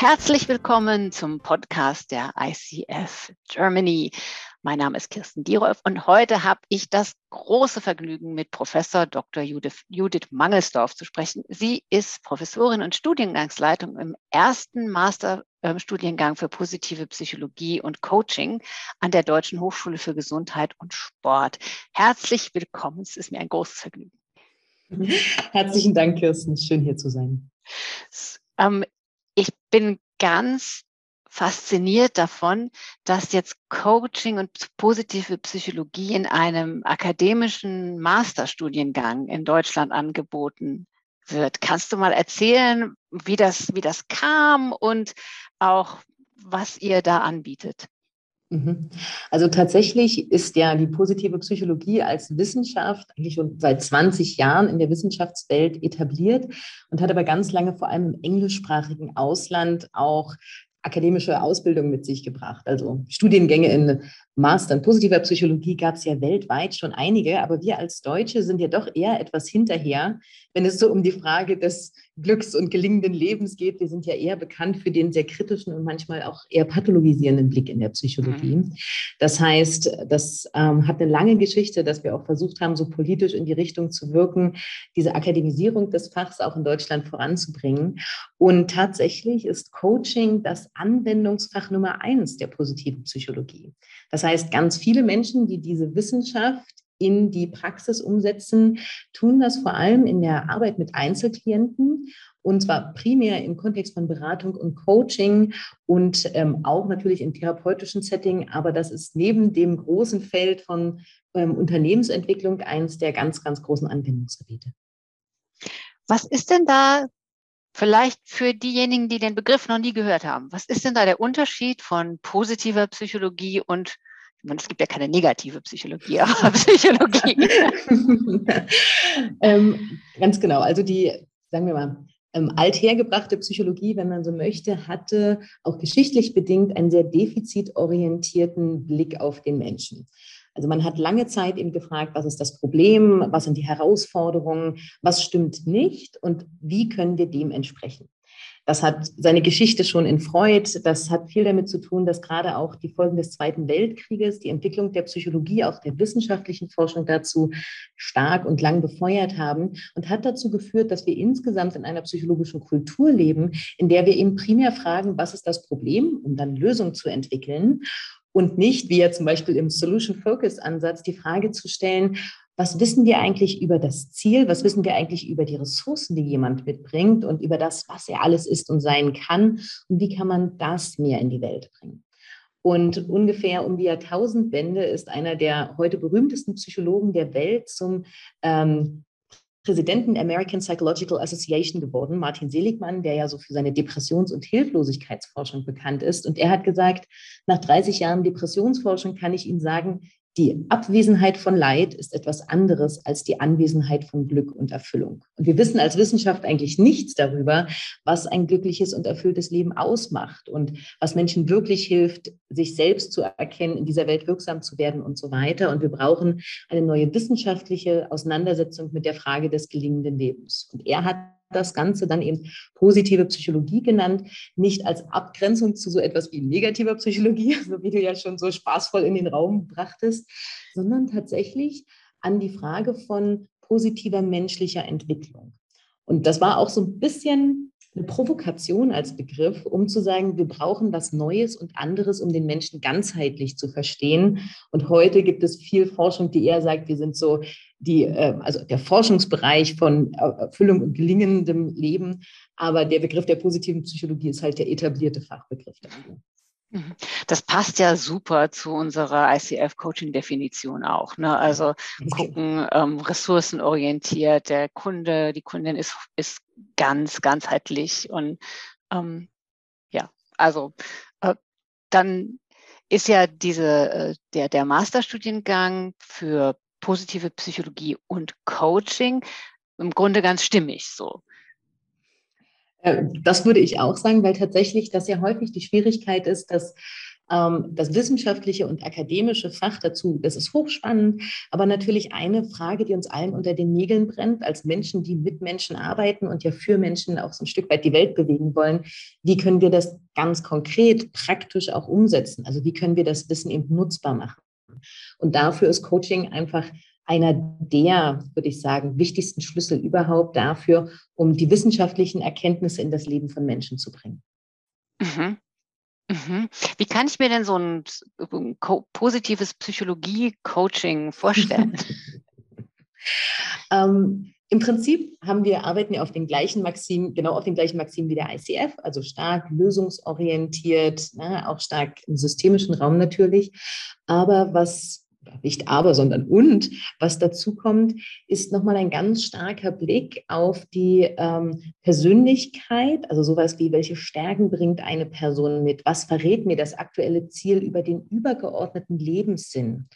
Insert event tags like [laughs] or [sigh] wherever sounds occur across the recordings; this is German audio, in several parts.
Herzlich willkommen zum Podcast der ICF Germany. Mein Name ist Kirsten Dierolf und heute habe ich das große Vergnügen, mit Professor Dr. Judith, Judith Mangelsdorf zu sprechen. Sie ist Professorin und Studiengangsleitung im ersten Masterstudiengang für positive Psychologie und Coaching an der Deutschen Hochschule für Gesundheit und Sport. Herzlich willkommen. Es ist mir ein großes Vergnügen. [laughs] Herzlichen Dank, Kirsten. Schön hier zu sein. Ähm, ich bin ganz fasziniert davon, dass jetzt Coaching und positive Psychologie in einem akademischen Masterstudiengang in Deutschland angeboten wird. Kannst du mal erzählen, wie das, wie das kam und auch was ihr da anbietet? Mhm. Also tatsächlich ist ja die positive Psychologie als Wissenschaft eigentlich schon seit 20 Jahren in der Wissenschaftswelt etabliert und hat aber ganz lange vor allem im englischsprachigen Ausland auch akademische Ausbildung mit sich gebracht. Also Studiengänge in Master in positiver Psychologie gab es ja weltweit schon einige, aber wir als Deutsche sind ja doch eher etwas hinterher, wenn es so um die Frage des Glücks und gelingenden Lebens geht. Wir sind ja eher bekannt für den sehr kritischen und manchmal auch eher pathologisierenden Blick in der Psychologie. Mhm. Das heißt, das ähm, hat eine lange Geschichte, dass wir auch versucht haben, so politisch in die Richtung zu wirken, diese Akademisierung des Fachs auch in Deutschland voranzubringen. Und tatsächlich ist Coaching das Anwendungsfach Nummer eins der positiven Psychologie. Das heißt, ganz viele Menschen, die diese Wissenschaft in die Praxis umsetzen, tun das vor allem in der Arbeit mit Einzelklienten und zwar primär im Kontext von Beratung und Coaching und ähm, auch natürlich im therapeutischen Setting. Aber das ist neben dem großen Feld von ähm, Unternehmensentwicklung eines der ganz, ganz großen Anwendungsgebiete. Was ist denn da vielleicht für diejenigen, die den Begriff noch nie gehört haben? Was ist denn da der Unterschied von positiver Psychologie und es gibt ja keine negative Psychologie, [laughs] aber Psychologie. [laughs] ähm, ganz genau. Also die, sagen wir mal, ähm, althergebrachte Psychologie, wenn man so möchte, hatte auch geschichtlich bedingt einen sehr defizitorientierten Blick auf den Menschen. Also man hat lange Zeit eben gefragt, was ist das Problem, was sind die Herausforderungen, was stimmt nicht und wie können wir dem entsprechen. Das hat seine Geschichte schon in Freud. Das hat viel damit zu tun, dass gerade auch die Folgen des Zweiten Weltkrieges, die Entwicklung der Psychologie, auch der wissenschaftlichen Forschung dazu stark und lang befeuert haben und hat dazu geführt, dass wir insgesamt in einer psychologischen Kultur leben, in der wir eben primär fragen, was ist das Problem, um dann Lösungen zu entwickeln und nicht, wie ja zum Beispiel im Solution Focus Ansatz, die Frage zu stellen, was wissen wir eigentlich über das Ziel, was wissen wir eigentlich über die Ressourcen, die jemand mitbringt und über das, was er alles ist und sein kann und wie kann man das mehr in die Welt bringen. Und ungefähr um die Jahrtausendwende ist einer der heute berühmtesten Psychologen der Welt zum ähm, Präsidenten der American Psychological Association geworden, Martin Seligmann, der ja so für seine Depressions- und Hilflosigkeitsforschung bekannt ist. Und er hat gesagt, nach 30 Jahren Depressionsforschung kann ich Ihnen sagen, die Abwesenheit von Leid ist etwas anderes als die Anwesenheit von Glück und Erfüllung. Und wir wissen als Wissenschaft eigentlich nichts darüber, was ein glückliches und erfülltes Leben ausmacht und was Menschen wirklich hilft, sich selbst zu erkennen, in dieser Welt wirksam zu werden und so weiter. Und wir brauchen eine neue wissenschaftliche Auseinandersetzung mit der Frage des gelingenden Lebens. Und er hat das Ganze dann eben positive Psychologie genannt, nicht als Abgrenzung zu so etwas wie negativer Psychologie, [laughs] so wie du ja schon so spaßvoll in den Raum brachtest, sondern tatsächlich an die Frage von positiver menschlicher Entwicklung. Und das war auch so ein bisschen eine Provokation als Begriff, um zu sagen, wir brauchen was Neues und anderes, um den Menschen ganzheitlich zu verstehen. Und heute gibt es viel Forschung, die eher sagt, wir sind so die, äh, also der Forschungsbereich von Erfüllung und gelingendem Leben. Aber der Begriff der positiven Psychologie ist halt der etablierte Fachbegriff dafür. Mhm. Das passt ja super zu unserer ICF-Coaching-Definition auch. Ne? Also [laughs] gucken, ähm, ressourcenorientiert, der Kunde, die Kundin ist, ist ganz ganzheitlich und ähm, ja, also äh, dann ist ja diese, äh, der, der Masterstudiengang für positive Psychologie und Coaching im Grunde ganz stimmig so. Äh, das würde ich auch sagen, weil tatsächlich das ja häufig die Schwierigkeit ist, dass Ähm, das wissenschaftliche und akademische Fach dazu, das ist hochspannend, aber natürlich eine Frage, die uns allen unter den Nägeln brennt, als Menschen, die mit Menschen arbeiten und ja für Menschen auch so ein Stück weit die Welt bewegen wollen. Wie können wir das ganz konkret, praktisch auch umsetzen? Also wie können wir das Wissen eben nutzbar machen? Und dafür ist Coaching einfach einer der, würde ich sagen, wichtigsten Schlüssel überhaupt dafür, um die wissenschaftlichen Erkenntnisse in das Leben von Menschen zu bringen. Mhm. Mhm. Wie kann ich mir denn so ein, ein positives Psychologie-Coaching vorstellen? [laughs] [laughs] ähm, Im Prinzip haben wir, arbeiten wir auf den gleichen Maxim, genau auf den gleichen Maxim wie der ICF, also stark lösungsorientiert, ne, auch stark im systemischen Raum natürlich. Aber was nicht aber, sondern und, was dazu kommt, ist nochmal ein ganz starker Blick auf die ähm, Persönlichkeit, also sowas wie, welche Stärken bringt eine Person mit? Was verrät mir das aktuelle Ziel über den übergeordneten Lebenssinn?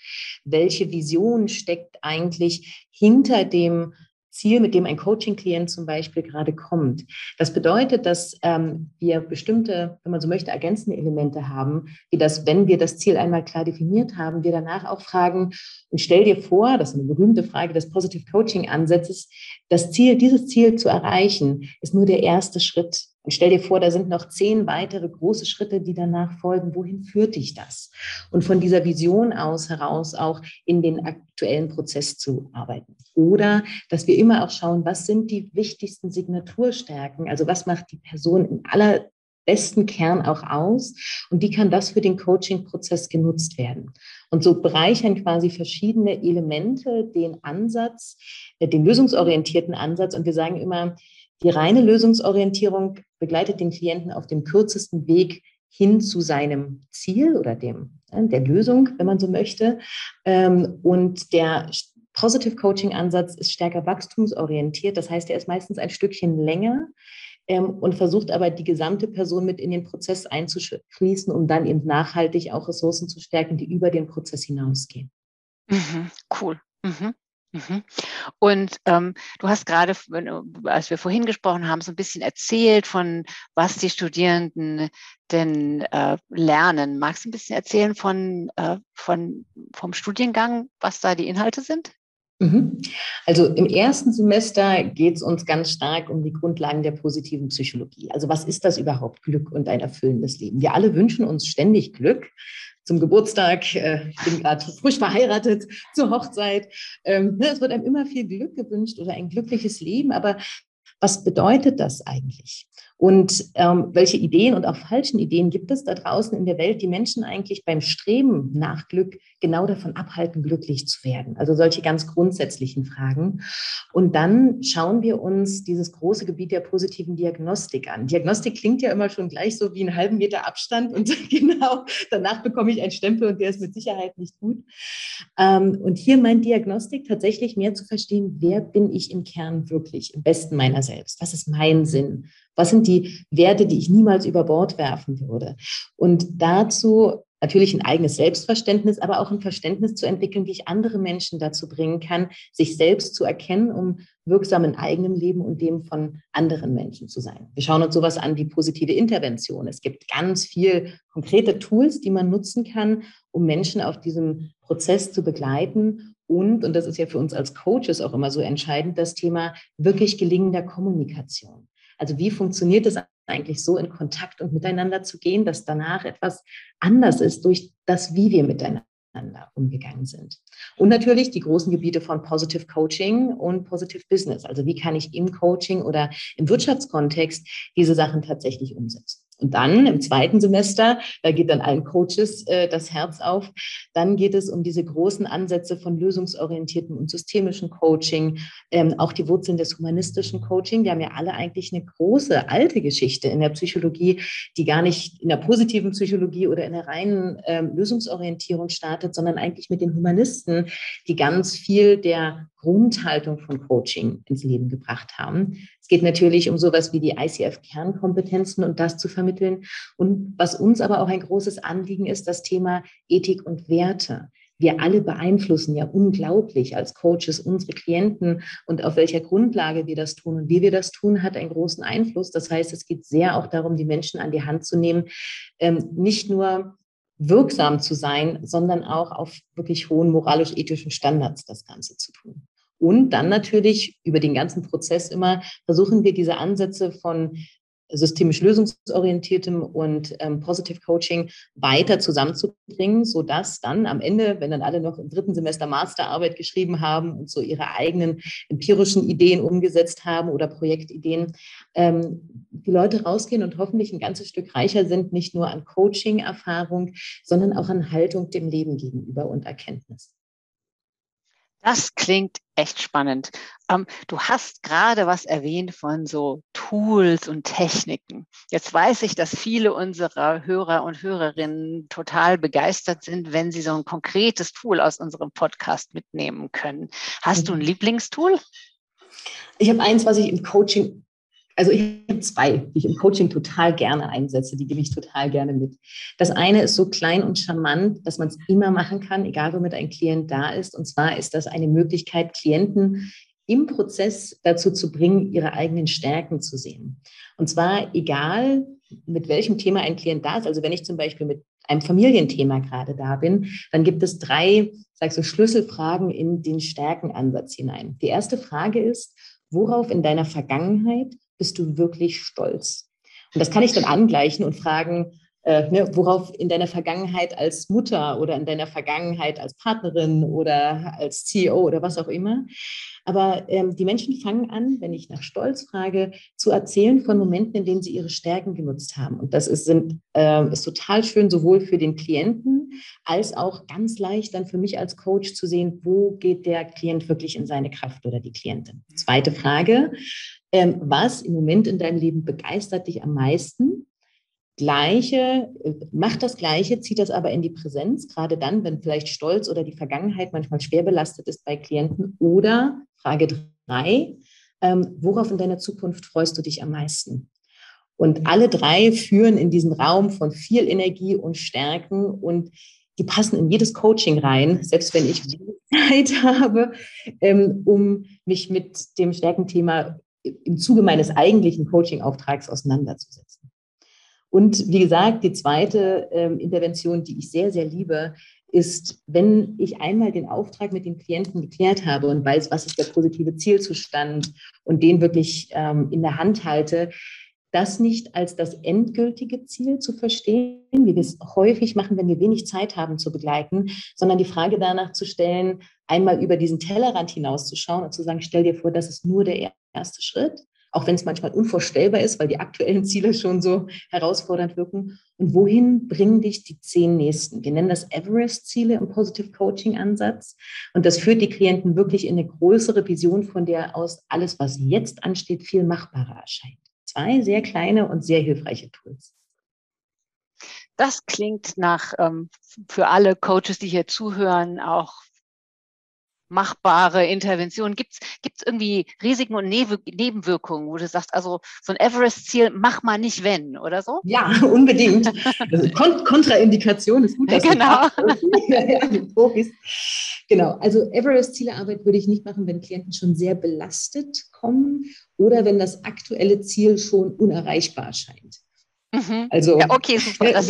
Welche Vision steckt eigentlich hinter dem Ziel, mit dem ein Coaching-Klient zum Beispiel gerade kommt. Das bedeutet, dass ähm, wir bestimmte, wenn man so möchte, ergänzende Elemente haben, wie das, wenn wir das Ziel einmal klar definiert haben, wir danach auch fragen, und stell dir vor, das ist eine berühmte Frage des Positive Coaching-Ansatzes, das Ziel, dieses Ziel zu erreichen, ist nur der erste Schritt. Und stell dir vor, da sind noch zehn weitere große Schritte, die danach folgen. Wohin führt dich das? Und von dieser Vision aus heraus auch in den aktuellen Prozess zu arbeiten. Oder dass wir immer auch schauen, was sind die wichtigsten Signaturstärken? Also was macht die Person im allerbesten Kern auch aus? Und wie kann das für den Coaching-Prozess genutzt werden? Und so bereichern quasi verschiedene Elemente den Ansatz, äh, den lösungsorientierten Ansatz. Und wir sagen immer, die reine Lösungsorientierung begleitet den Klienten auf dem kürzesten Weg hin zu seinem Ziel oder dem, der Lösung, wenn man so möchte. Ähm, und der Positive Coaching Ansatz ist stärker wachstumsorientiert. Das heißt, er ist meistens ein Stückchen länger ähm, und versucht aber die gesamte Person mit in den Prozess einzuschließen, um dann eben nachhaltig auch Ressourcen zu stärken, die über den Prozess hinausgehen. Mhm, cool. Mhm. Mhm. Und ähm, du hast gerade, als wir vorhin gesprochen haben, so ein bisschen erzählt von, was die Studierenden denn äh, lernen. Magst du ein bisschen erzählen von, äh, von, vom Studiengang, was da die Inhalte sind? Mhm. Also im ersten Semester geht es uns ganz stark um die Grundlagen der positiven Psychologie. Also was ist das überhaupt, Glück und ein erfüllendes Leben? Wir alle wünschen uns ständig Glück zum Geburtstag, äh, ich bin gerade frisch verheiratet, [laughs] zur Hochzeit. Ähm, ne, es wird einem immer viel Glück gewünscht oder ein glückliches Leben, aber was bedeutet das eigentlich? Und ähm, welche Ideen und auch falschen Ideen gibt es da draußen in der Welt, die Menschen eigentlich beim Streben nach Glück genau davon abhalten, glücklich zu werden? Also solche ganz grundsätzlichen Fragen. Und dann schauen wir uns dieses große Gebiet der positiven Diagnostik an. Diagnostik klingt ja immer schon gleich so wie einen halben Meter Abstand und [laughs] genau danach bekomme ich einen Stempel und der ist mit Sicherheit nicht gut. Ähm, und hier meint Diagnostik tatsächlich mehr zu verstehen, wer bin ich im Kern wirklich, im besten meiner selbst? Was ist mein Sinn? Was sind die Werte, die ich niemals über Bord werfen würde? Und dazu natürlich ein eigenes Selbstverständnis, aber auch ein Verständnis zu entwickeln, wie ich andere Menschen dazu bringen kann, sich selbst zu erkennen, um wirksam in eigenem Leben und dem von anderen Menschen zu sein. Wir schauen uns sowas an wie positive Intervention. Es gibt ganz viel konkrete Tools, die man nutzen kann, um Menschen auf diesem Prozess zu begleiten und, und das ist ja für uns als Coaches auch immer so entscheidend, das Thema wirklich gelingender Kommunikation. Also wie funktioniert es eigentlich so, in Kontakt und miteinander zu gehen, dass danach etwas anders ist durch das, wie wir miteinander umgegangen sind. Und natürlich die großen Gebiete von Positive Coaching und Positive Business. Also wie kann ich im Coaching oder im Wirtschaftskontext diese Sachen tatsächlich umsetzen. Und dann im zweiten Semester, da geht dann allen Coaches äh, das Herz auf, dann geht es um diese großen Ansätze von lösungsorientiertem und systemischen Coaching, ähm, auch die Wurzeln des humanistischen Coaching. Die haben ja alle eigentlich eine große alte Geschichte in der Psychologie, die gar nicht in der positiven Psychologie oder in der reinen ähm, Lösungsorientierung startet, sondern eigentlich mit den Humanisten, die ganz viel der Grundhaltung von Coaching ins Leben gebracht haben. Es geht natürlich um sowas wie die ICF-Kernkompetenzen und das zu vermitteln. Und was uns aber auch ein großes Anliegen ist, das Thema Ethik und Werte. Wir alle beeinflussen ja unglaublich als Coaches unsere Klienten und auf welcher Grundlage wir das tun und wie wir das tun, hat einen großen Einfluss. Das heißt, es geht sehr auch darum, die Menschen an die Hand zu nehmen, ähm, nicht nur wirksam zu sein, sondern auch auf wirklich hohen moralisch-ethischen Standards das Ganze zu tun. Und dann natürlich über den ganzen Prozess immer versuchen wir diese Ansätze von systemisch lösungsorientiertem und ähm, Positive Coaching weiter zusammenzubringen, sodass dann am Ende, wenn dann alle noch im dritten Semester Masterarbeit geschrieben haben und so ihre eigenen empirischen Ideen umgesetzt haben oder Projektideen, ähm, die Leute rausgehen und hoffentlich ein ganzes Stück reicher sind, nicht nur an Coaching-Erfahrung, sondern auch an Haltung dem Leben gegenüber und Erkenntnis. Das klingt echt spannend. Ähm, du hast gerade was erwähnt von so Tools und Techniken. Jetzt weiß ich, dass viele unserer Hörer und Hörerinnen total begeistert sind, wenn sie so ein konkretes Tool aus unserem Podcast mitnehmen können. Hast du ein mhm. Lieblingstool? Ich habe eins, was ich im Coaching also ich habe zwei, die ich im Coaching total gerne einsetze, die gebe ich total gerne mit. Das eine ist so klein und charmant, dass man es immer machen kann, egal womit ein Klient da ist. Und zwar ist das eine Möglichkeit, Klienten im Prozess dazu zu bringen, ihre eigenen Stärken zu sehen. Und zwar egal, mit welchem Thema ein Klient da ist. Also wenn ich zum Beispiel mit einem Familienthema gerade da bin, dann gibt es drei, sag so, Schlüsselfragen in den Stärkenansatz hinein. Die erste Frage ist, worauf in deiner Vergangenheit bist du wirklich stolz? Und das kann ich dann angleichen und fragen, äh, ne, worauf in deiner Vergangenheit als Mutter oder in deiner Vergangenheit als Partnerin oder als CEO oder was auch immer. Aber ähm, die Menschen fangen an, wenn ich nach Stolz frage, zu erzählen von Momenten, in denen sie ihre Stärken genutzt haben. Und das ist, sind, äh, ist total schön, sowohl für den Klienten als auch ganz leicht dann für mich als Coach zu sehen, wo geht der Klient wirklich in seine Kraft oder die Klientin. Zweite Frage, ähm, was im Moment in deinem Leben begeistert dich am meisten? Gleiche, äh, macht das Gleiche, zieht das aber in die Präsenz, gerade dann, wenn vielleicht Stolz oder die Vergangenheit manchmal schwer belastet ist bei Klienten. Oder Frage drei, ähm, worauf in deiner Zukunft freust du dich am meisten? Und alle drei führen in diesen Raum von viel Energie und Stärken und die passen in jedes Coaching rein, selbst wenn ich [laughs] Zeit habe, ähm, um mich mit dem Stärkenthema im Zuge meines eigentlichen Coaching-Auftrags auseinanderzusetzen. Und wie gesagt, die zweite ähm, Intervention, die ich sehr, sehr liebe, ist, wenn ich einmal den Auftrag mit den Klienten geklärt habe und weiß, was ist der positive Zielzustand und den wirklich ähm, in der Hand halte, das nicht als das endgültige Ziel zu verstehen, wie wir es häufig machen, wenn wir wenig Zeit haben zu begleiten, sondern die Frage danach zu stellen, einmal über diesen Tellerrand hinauszuschauen und zu sagen, stell dir vor, das ist nur der erste Schritt, auch wenn es manchmal unvorstellbar ist, weil die aktuellen Ziele schon so herausfordernd wirken. Und wohin bringen dich die zehn nächsten? Wir nennen das Everest-Ziele im Positive Coaching-Ansatz. Und das führt die Klienten wirklich in eine größere Vision, von der aus alles, was jetzt ansteht, viel machbarer erscheint. Zwei sehr kleine und sehr hilfreiche Tools. Das klingt nach ähm, für alle Coaches, die hier zuhören, auch machbare Interventionen? Gibt es irgendwie Risiken und Nebenwirkungen, wo du sagst, also so ein Everest-Ziel, mach mal nicht wenn, oder so? Ja, [laughs] unbedingt. Also Kont Kontraindikation ist gut. Dass genau. [laughs] genau. Also Everest-Zielearbeit würde ich nicht machen, wenn Klienten schon sehr belastet kommen oder wenn das aktuelle Ziel schon unerreichbar erscheint. Mhm. Also, ja, okay, super. [laughs]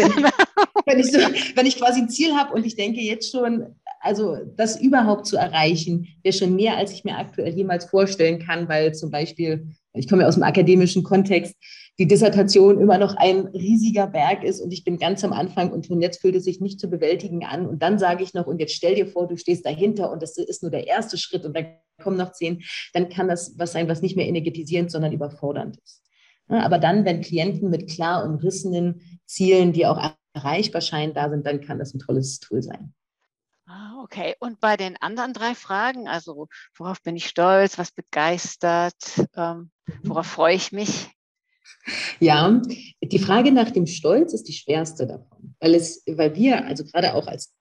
Wenn, wenn, ich so, wenn ich quasi ein Ziel habe und ich denke jetzt schon, also das überhaupt zu erreichen, wäre schon mehr, als ich mir aktuell jemals vorstellen kann, weil zum Beispiel, ich komme ja aus dem akademischen Kontext, die Dissertation immer noch ein riesiger Berg ist und ich bin ganz am Anfang und schon jetzt fühlt es sich nicht zu bewältigen an. Und dann sage ich noch, und jetzt stell dir vor, du stehst dahinter und das ist nur der erste Schritt und dann kommen noch zehn, dann kann das was sein, was nicht mehr energetisierend, sondern überfordernd ist. Aber dann, wenn Klienten mit klar umrissenen Zielen, die auch erreichbar scheinen, da sind, dann kann das ein tolles Tool sein. Ah, okay. Und bei den anderen drei Fragen, also worauf bin ich stolz, was begeistert, ähm, worauf freue ich mich? Ja, die Frage nach dem Stolz ist die schwerste davon, weil es, weil wir, also gerade auch als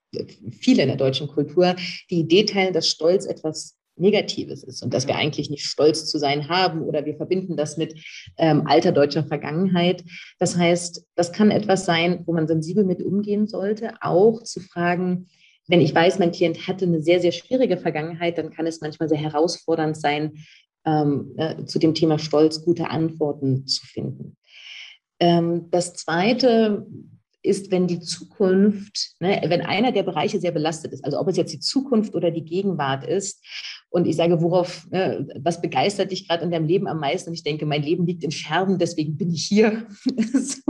viele in der deutschen Kultur, die Idee teilen, dass Stolz etwas Negatives ist und dass wir eigentlich nicht stolz zu sein haben oder wir verbinden das mit ähm, alter deutscher Vergangenheit. Das heißt, das kann etwas sein, wo man sensibel mit umgehen sollte, auch zu fragen, wenn ich weiß, mein Klient hatte eine sehr, sehr schwierige Vergangenheit, dann kann es manchmal sehr herausfordernd sein, ähm, äh, zu dem Thema Stolz gute Antworten zu finden. Ähm, das Zweite, ist, wenn die Zukunft, ne, wenn einer der Bereiche sehr belastet ist, also ob es jetzt die Zukunft oder die Gegenwart ist, und ich sage, worauf, ne, was begeistert dich gerade in deinem Leben am meisten? Und ich denke, mein Leben liegt in Scherben, deswegen bin ich hier. [laughs] so.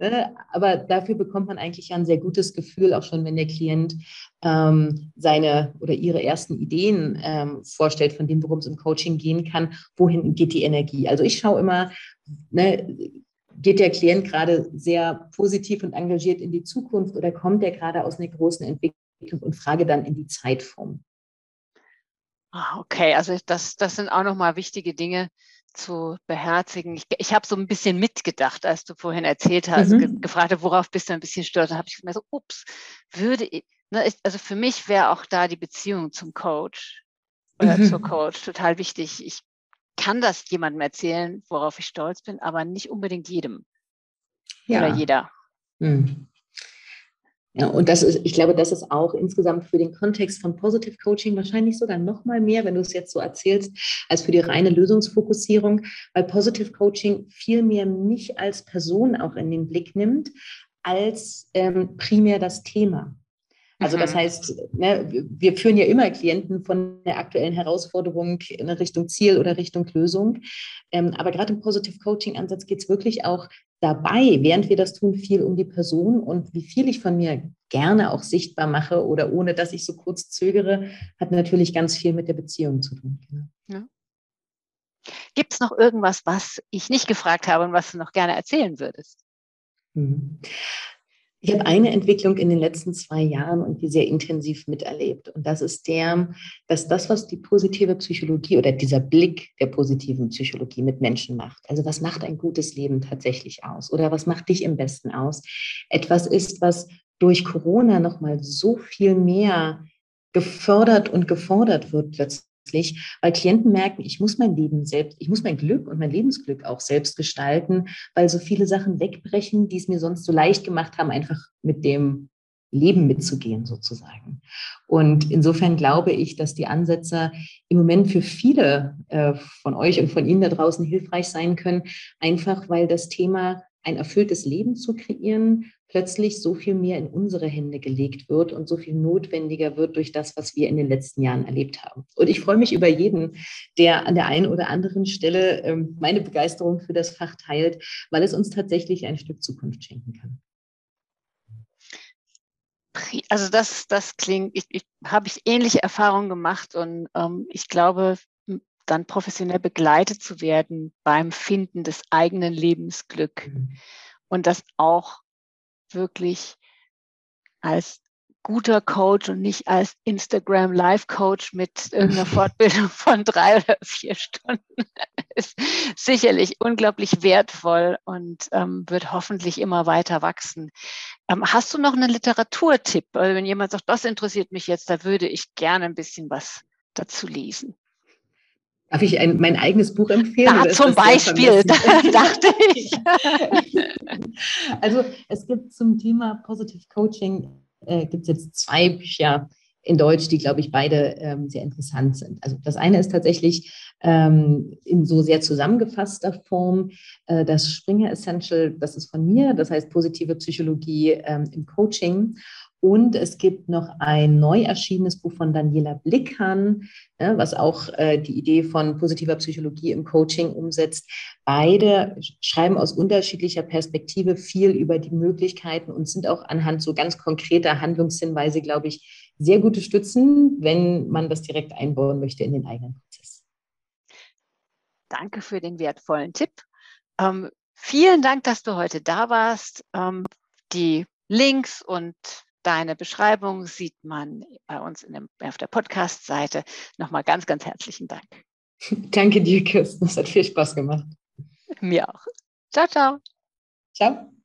Ne, aber dafür bekommt man eigentlich ein sehr gutes Gefühl, auch schon wenn der Klient ähm, seine oder ihre ersten Ideen ähm, vorstellt, von dem, worum es im Coaching gehen kann, wohin geht die Energie. Also ich schaue immer, ne, geht der Klient gerade sehr positiv und engagiert in die Zukunft oder kommt er gerade aus einer großen Entwicklung und frage dann in die Zeitform. Ah, okay, also das, das sind auch nochmal wichtige Dinge zu beherzigen. Ich, ich habe so ein bisschen mitgedacht, als du vorhin erzählt hast, mhm. ge gefragt, worauf bist du ein bisschen stolz? Da habe ich mir so, ups, würde ich, ne, ich, also für mich wäre auch da die Beziehung zum Coach oder mhm. zur Coach total wichtig. Ich kann das jemandem erzählen, worauf ich stolz bin, aber nicht unbedingt jedem ja. oder jeder. Mhm. Ja, und das ist, ich glaube, das ist auch insgesamt für den Kontext von Positive Coaching wahrscheinlich sogar noch mal mehr, wenn du es jetzt so erzählst, als für die reine Lösungsfokussierung, weil Positive Coaching viel mehr mich als Person auch in den Blick nimmt, als ähm, primär das Thema. Also das mhm. heißt, ne, wir führen ja immer Klienten von der aktuellen Herausforderung in Richtung Ziel oder Richtung Lösung. Ähm, aber gerade im Positive Coaching Ansatz geht es wirklich auch dabei, während wir das tun, viel um die Person und wie viel ich von mir gerne auch sichtbar mache oder ohne dass ich so kurz zögere, hat natürlich ganz viel mit der Beziehung zu tun. Ja. Gibt es noch irgendwas, was ich nicht gefragt habe und was du noch gerne erzählen würdest? Ich habe eine Entwicklung in den letzten zwei Jahren und die sehr intensiv miterlebt. Und das ist der, dass das, was die positive Psychologie oder dieser Blick der positiven Psychologie mit Menschen macht, also was macht ein gutes Leben tatsächlich aus oder was macht dich im besten aus, etwas ist, was durch Corona nochmal so viel mehr gefördert und gefordert wird plötzlich plötzlich, weil Klienten merken, ich muss mein Leben selbst, ich muss mein Glück und mein Lebensglück auch selbst gestalten, weil so viele Sachen wegbrechen, die es mir sonst so leicht gemacht haben, einfach mit dem Leben mitzugehen sozusagen. Und insofern glaube ich, dass die Ansätze im Moment für viele äh, von euch und von Ihnen da draußen hilfreich sein können, einfach weil das Thema ein erfülltes Leben zu kreieren, plötzlich so viel mehr in unsere Hände gelegt wird und so viel notwendiger wird durch das, was wir in den letzten Jahren erlebt haben. Und ich freue mich über jeden, der an der einen oder anderen Stelle ähm, meine Begeisterung für das Fach teilt, weil es uns tatsächlich ein Stück Zukunft schenken kann. Also das, das klingt, ich, ich habe ich ähnliche Erfahrungen gemacht und ähm, ich glaube, dann professionell begleitet zu werden beim Finden des eigenen Lebensglück mhm. und das auch wirklich als guter Coach und nicht als Instagram Live Coach mit irgendeiner [laughs] Fortbildung von drei oder vier Stunden [laughs] ist sicherlich unglaublich wertvoll und ähm, wird hoffentlich immer weiter wachsen. Ähm, hast du noch einen Literaturtipp? Also wenn jemand sagt, das interessiert mich jetzt, da würde ich gerne ein bisschen was dazu lesen. Darf ich ein, mein eigenes Buch empfehlen? Ja, zum Beispiel, [laughs] [laughs] dachte ich. [laughs] also es gibt zum Thema Positive Coaching, äh, gibt es jetzt zwei Bücher in Deutsch, die, glaube ich, beide ähm, sehr interessant sind. Also das eine ist tatsächlich ähm, in so sehr zusammengefasster Form äh, das Springer Essential, das ist von mir, das heißt positive Psychologie ähm, im Coaching. Und es gibt noch ein neu erschienenes Buch von Daniela Blickhahn, ja, was auch äh, die Idee von positiver Psychologie im Coaching umsetzt. Beide schreiben aus unterschiedlicher Perspektive viel über die Möglichkeiten und sind auch anhand so ganz konkreter Handlungshinweise, glaube ich, sehr gute Stützen, wenn man das direkt einbauen möchte in den eigenen Prozess. Danke für den wertvollen Tipp. Ähm, vielen Dank, dass du heute da warst. Ähm, die Links und Deine Beschreibung sieht man bei uns dem, auf der Podcast-Seite. Nochmal ganz, ganz herzlichen Dank. [laughs] Danke dir, Kirsten. Es hat viel Spaß gemacht. Mir auch. Ciao, ciao. Ciao.